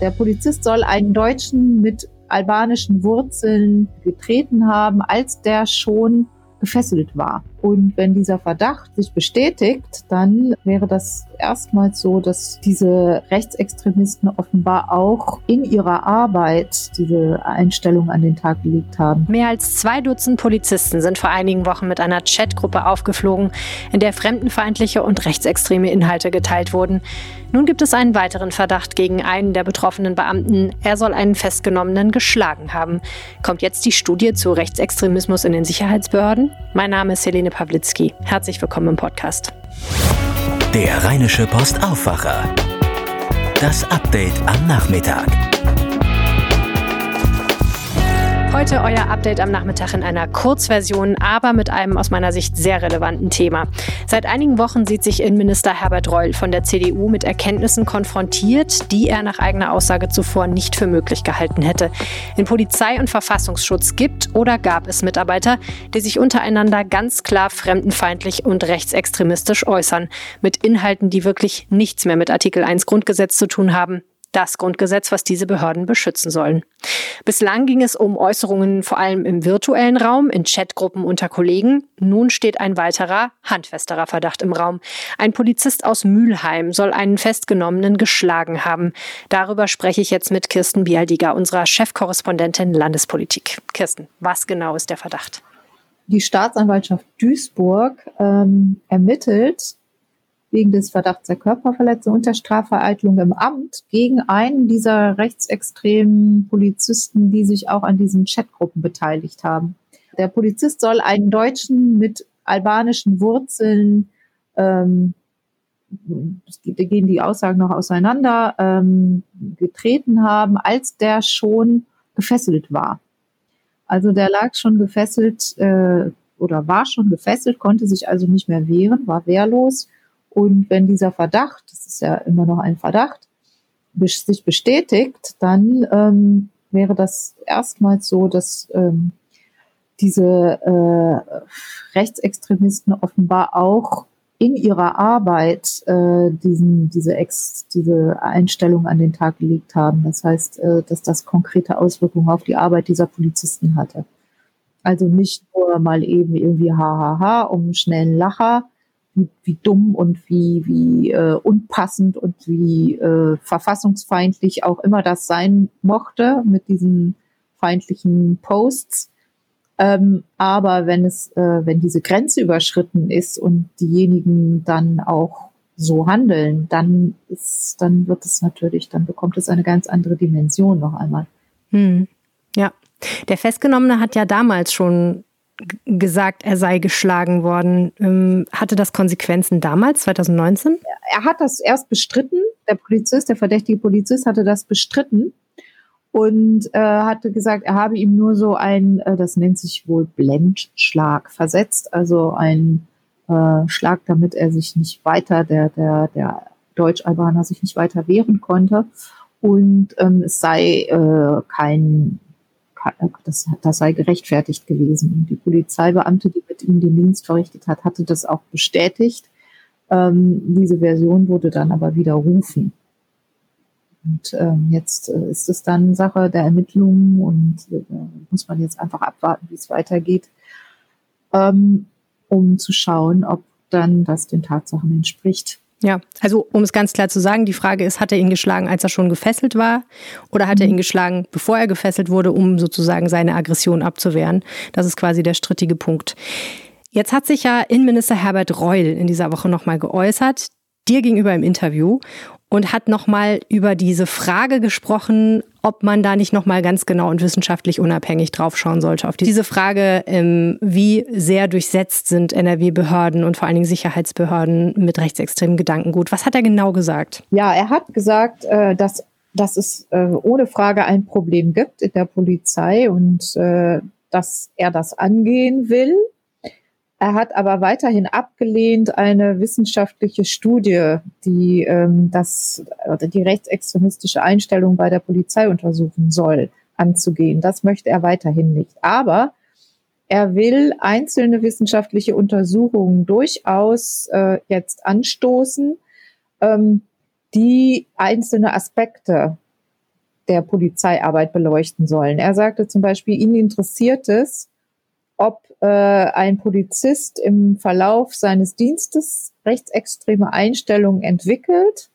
Der Polizist soll einen Deutschen mit albanischen Wurzeln getreten haben, als der schon gefesselt war. Und wenn dieser Verdacht sich bestätigt, dann wäre das erstmals so, dass diese Rechtsextremisten offenbar auch in ihrer Arbeit diese Einstellung an den Tag gelegt haben. Mehr als zwei Dutzend Polizisten sind vor einigen Wochen mit einer Chatgruppe aufgeflogen, in der fremdenfeindliche und rechtsextreme Inhalte geteilt wurden. Nun gibt es einen weiteren Verdacht gegen einen der betroffenen Beamten. Er soll einen Festgenommenen geschlagen haben. Kommt jetzt die Studie zu Rechtsextremismus in den Sicherheitsbehörden? Mein Name ist Helene Pawlitzki. Herzlich willkommen im Podcast. Der Rheinische Post Aufwacher. Das Update am Nachmittag. Heute euer Update am Nachmittag in einer Kurzversion, aber mit einem aus meiner Sicht sehr relevanten Thema. Seit einigen Wochen sieht sich Innenminister Herbert Reul von der CDU mit Erkenntnissen konfrontiert, die er nach eigener Aussage zuvor nicht für möglich gehalten hätte. In Polizei und Verfassungsschutz gibt oder gab es Mitarbeiter, die sich untereinander ganz klar fremdenfeindlich und rechtsextremistisch äußern, mit Inhalten, die wirklich nichts mehr mit Artikel 1 Grundgesetz zu tun haben das Grundgesetz, was diese Behörden beschützen sollen. Bislang ging es um Äußerungen vor allem im virtuellen Raum, in Chatgruppen unter Kollegen. Nun steht ein weiterer, handfesterer Verdacht im Raum. Ein Polizist aus Mülheim soll einen Festgenommenen geschlagen haben. Darüber spreche ich jetzt mit Kirsten Bialdiger, unserer Chefkorrespondentin Landespolitik. Kirsten, was genau ist der Verdacht? Die Staatsanwaltschaft Duisburg ähm, ermittelt wegen des Verdachts der Körperverletzung und der Strafvereitlung im Amt gegen einen dieser rechtsextremen Polizisten, die sich auch an diesen Chatgruppen beteiligt haben. Der Polizist soll einen Deutschen mit albanischen Wurzeln, ähm, da gehen die Aussagen noch auseinander, ähm, getreten haben, als der schon gefesselt war. Also der lag schon gefesselt äh, oder war schon gefesselt, konnte sich also nicht mehr wehren, war wehrlos und wenn dieser Verdacht, das ist ja immer noch ein Verdacht, sich bestätigt, dann ähm, wäre das erstmals so, dass ähm, diese äh, Rechtsextremisten offenbar auch in ihrer Arbeit äh, diesen, diese, Ex, diese Einstellung an den Tag gelegt haben. Das heißt, äh, dass das konkrete Auswirkungen auf die Arbeit dieser Polizisten hatte. Also nicht nur mal eben irgendwie hahaha um schnellen Lacher, wie, dumm und wie, wie äh, unpassend und wie äh, verfassungsfeindlich auch immer das sein mochte mit diesen feindlichen Posts. Ähm, aber wenn es, äh, wenn diese Grenze überschritten ist und diejenigen dann auch so handeln, dann ist, dann wird es natürlich, dann bekommt es eine ganz andere Dimension noch einmal. Hm. Ja. Der Festgenommene hat ja damals schon gesagt, er sei geschlagen worden. Ähm, hatte das Konsequenzen damals, 2019? Er hat das erst bestritten. Der Polizist, der verdächtige Polizist hatte das bestritten und äh, hatte gesagt, er habe ihm nur so ein, äh, das nennt sich wohl Blendschlag versetzt, also ein äh, Schlag, damit er sich nicht weiter, der, der, der Deutsch-Albaner sich nicht weiter wehren konnte. Und ähm, es sei äh, kein das, das sei gerechtfertigt gewesen. Und die Polizeibeamte, die mit ihm den Dienst verrichtet hat, hatte das auch bestätigt. Ähm, diese Version wurde dann aber widerrufen. Und ähm, jetzt äh, ist es dann Sache der Ermittlungen und äh, muss man jetzt einfach abwarten, wie es weitergeht, ähm, um zu schauen, ob dann das den Tatsachen entspricht. Ja, also um es ganz klar zu sagen, die Frage ist, hat er ihn geschlagen, als er schon gefesselt war oder hat er mhm. ihn geschlagen, bevor er gefesselt wurde, um sozusagen seine Aggression abzuwehren? Das ist quasi der strittige Punkt. Jetzt hat sich ja Innenminister Herbert Reul in dieser Woche nochmal geäußert, dir gegenüber im Interview und hat nochmal über diese Frage gesprochen, ob man da nicht nochmal ganz genau und wissenschaftlich unabhängig draufschauen sollte. Auf diese Frage, ähm, wie sehr durchsetzt sind NRW-Behörden und vor allen Dingen Sicherheitsbehörden mit rechtsextremen Gedankengut. Was hat er genau gesagt? Ja, er hat gesagt, äh, dass, dass es äh, ohne Frage ein Problem gibt in der Polizei und äh, dass er das angehen will er hat aber weiterhin abgelehnt, eine wissenschaftliche Studie, die ähm, das oder die rechtsextremistische Einstellung bei der Polizei untersuchen soll, anzugehen. Das möchte er weiterhin nicht. Aber er will einzelne wissenschaftliche Untersuchungen durchaus äh, jetzt anstoßen, ähm, die einzelne Aspekte der Polizeiarbeit beleuchten sollen. Er sagte zum Beispiel, ihn interessiert es, ob äh, ein Polizist im Verlauf seines Dienstes rechtsextreme Einstellungen entwickelt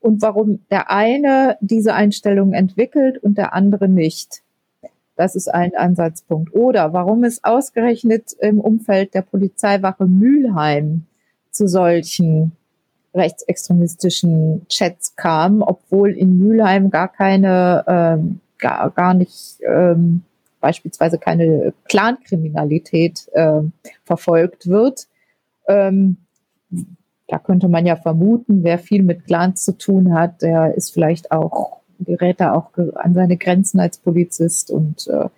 und warum der eine diese Einstellungen entwickelt und der andere nicht. Das ist ein Ansatzpunkt. Oder warum es ausgerechnet im Umfeld der Polizeiwache Mülheim zu solchen rechtsextremistischen Chats kam, obwohl in Mülheim gar keine, ähm, gar, gar nicht ähm, beispielsweise keine Clankriminalität äh, verfolgt wird. Ähm, da könnte man ja vermuten, wer viel mit Clans zu tun hat, der ist vielleicht auch, gerät da auch an seine Grenzen als Polizist und äh,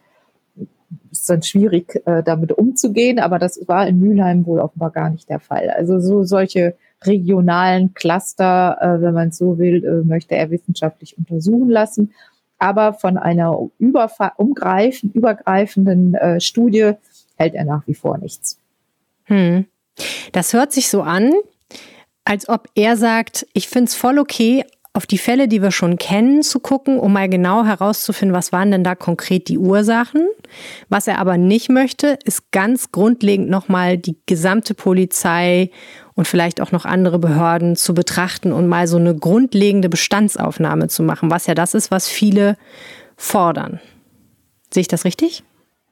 ist dann schwierig, äh, damit umzugehen. Aber das war in Mülheim wohl offenbar gar nicht der Fall. Also so solche regionalen Cluster, äh, wenn man so will, äh, möchte er wissenschaftlich untersuchen lassen. Aber von einer umgreifen, übergreifenden äh, Studie hält er nach wie vor nichts. Hm. Das hört sich so an, als ob er sagt, ich finde es voll okay, auf die Fälle, die wir schon kennen, zu gucken, um mal genau herauszufinden, was waren denn da konkret die Ursachen. Was er aber nicht möchte, ist ganz grundlegend nochmal die gesamte Polizei und vielleicht auch noch andere Behörden zu betrachten und mal so eine grundlegende Bestandsaufnahme zu machen, was ja das ist, was viele fordern. Sehe ich das richtig?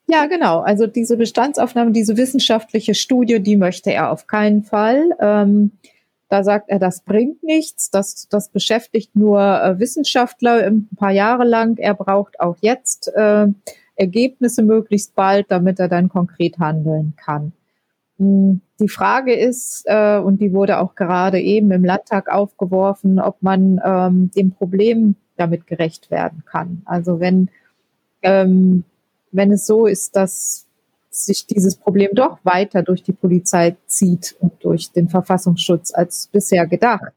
Ja, genau. Also diese Bestandsaufnahme, diese wissenschaftliche Studie, die möchte er auf keinen Fall. Ähm, da sagt er, das bringt nichts, das, das beschäftigt nur äh, Wissenschaftler ein paar Jahre lang. Er braucht auch jetzt äh, Ergebnisse möglichst bald, damit er dann konkret handeln kann. Hm, die Frage ist, äh, und die wurde auch gerade eben im Landtag aufgeworfen, ob man ähm, dem Problem damit gerecht werden kann. Also wenn, ähm, wenn es so ist, dass sich dieses Problem doch weiter durch die Polizei zieht und durch den Verfassungsschutz als bisher gedacht,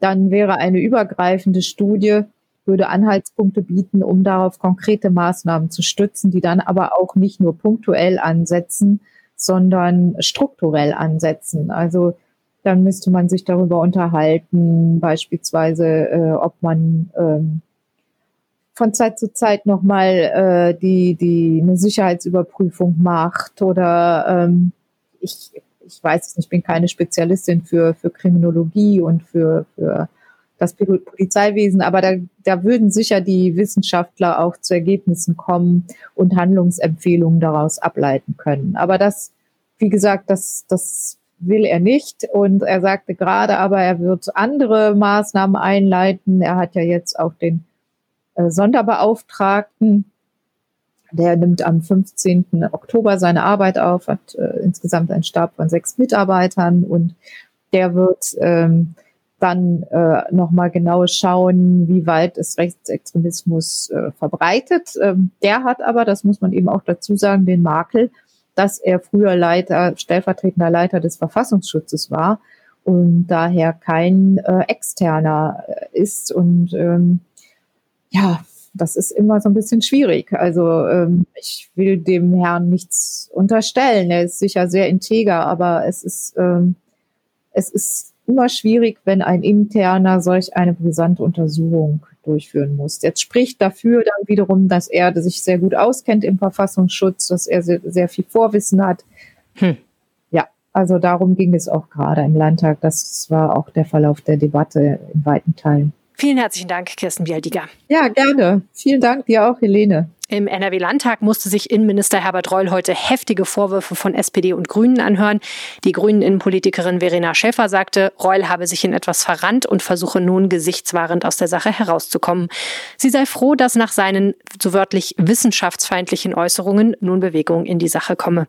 dann wäre eine übergreifende Studie, würde Anhaltspunkte bieten, um darauf konkrete Maßnahmen zu stützen, die dann aber auch nicht nur punktuell ansetzen, sondern strukturell ansetzen. Also dann müsste man sich darüber unterhalten, beispielsweise, äh, ob man ähm, von Zeit zu Zeit nochmal äh, die, die eine Sicherheitsüberprüfung macht oder ähm, ich, ich weiß es nicht, ich bin keine Spezialistin für, für Kriminologie und für, für das Polizeiwesen, aber da, da würden sicher die Wissenschaftler auch zu Ergebnissen kommen und Handlungsempfehlungen daraus ableiten können. Aber das, wie gesagt, das, das will er nicht. Und er sagte gerade aber, er wird andere Maßnahmen einleiten. Er hat ja jetzt auch den äh, Sonderbeauftragten. Der nimmt am 15. Oktober seine Arbeit auf, hat äh, insgesamt einen Stab von sechs Mitarbeitern und der wird ähm, dann äh, nochmal genau schauen, wie weit ist Rechtsextremismus äh, verbreitet. Ähm, der hat aber, das muss man eben auch dazu sagen, den Makel, dass er früher Leiter, stellvertretender Leiter des Verfassungsschutzes war und daher kein äh, externer äh, ist und ähm, ja, das ist immer so ein bisschen schwierig. Also ähm, ich will dem Herrn nichts unterstellen. Er ist sicher sehr integer, aber es ist, ähm, es ist immer schwierig, wenn ein interner solch eine brisante Untersuchung durchführen muss. Jetzt spricht dafür dann wiederum, dass er sich sehr gut auskennt im Verfassungsschutz, dass er sehr, sehr viel Vorwissen hat. Hm. Ja, also darum ging es auch gerade im Landtag. Das war auch der Verlauf der Debatte in weiten Teilen. Vielen herzlichen Dank, Kirsten Bialdiger. Ja, gerne. Vielen Dank dir auch, Helene. Im NRW-Landtag musste sich Innenminister Herbert Reul heute heftige Vorwürfe von SPD und Grünen anhören. Die Grünen-Innenpolitikerin Verena Schäfer sagte, Reul habe sich in etwas verrannt und versuche nun gesichtswahrend aus der Sache herauszukommen. Sie sei froh, dass nach seinen so wörtlich wissenschaftsfeindlichen Äußerungen nun Bewegung in die Sache komme.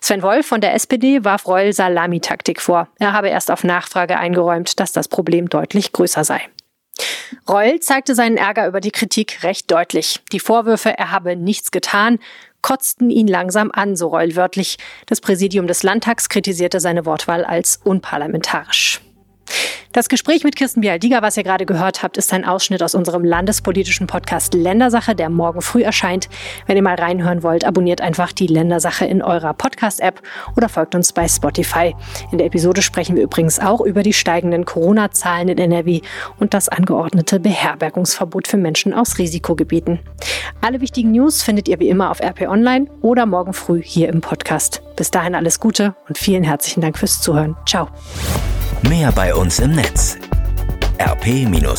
Sven Wolf von der SPD warf Reul Salamitaktik vor. Er habe erst auf Nachfrage eingeräumt, dass das Problem deutlich größer sei. Reul zeigte seinen Ärger über die Kritik recht deutlich. Die Vorwürfe, er habe nichts getan, kotzten ihn langsam an, so Reul wörtlich. Das Präsidium des Landtags kritisierte seine Wortwahl als unparlamentarisch. Das Gespräch mit Kirsten Bialdiga, was ihr gerade gehört habt, ist ein Ausschnitt aus unserem landespolitischen Podcast Ländersache, der morgen früh erscheint. Wenn ihr mal reinhören wollt, abonniert einfach die Ländersache in eurer Podcast-App oder folgt uns bei Spotify. In der Episode sprechen wir übrigens auch über die steigenden Corona-Zahlen in NRW und das angeordnete Beherbergungsverbot für Menschen aus Risikogebieten. Alle wichtigen News findet ihr wie immer auf RP Online oder morgen früh hier im Podcast. Bis dahin alles Gute und vielen herzlichen Dank fürs Zuhören. Ciao. Mehr bei uns im Netz. rp-online.de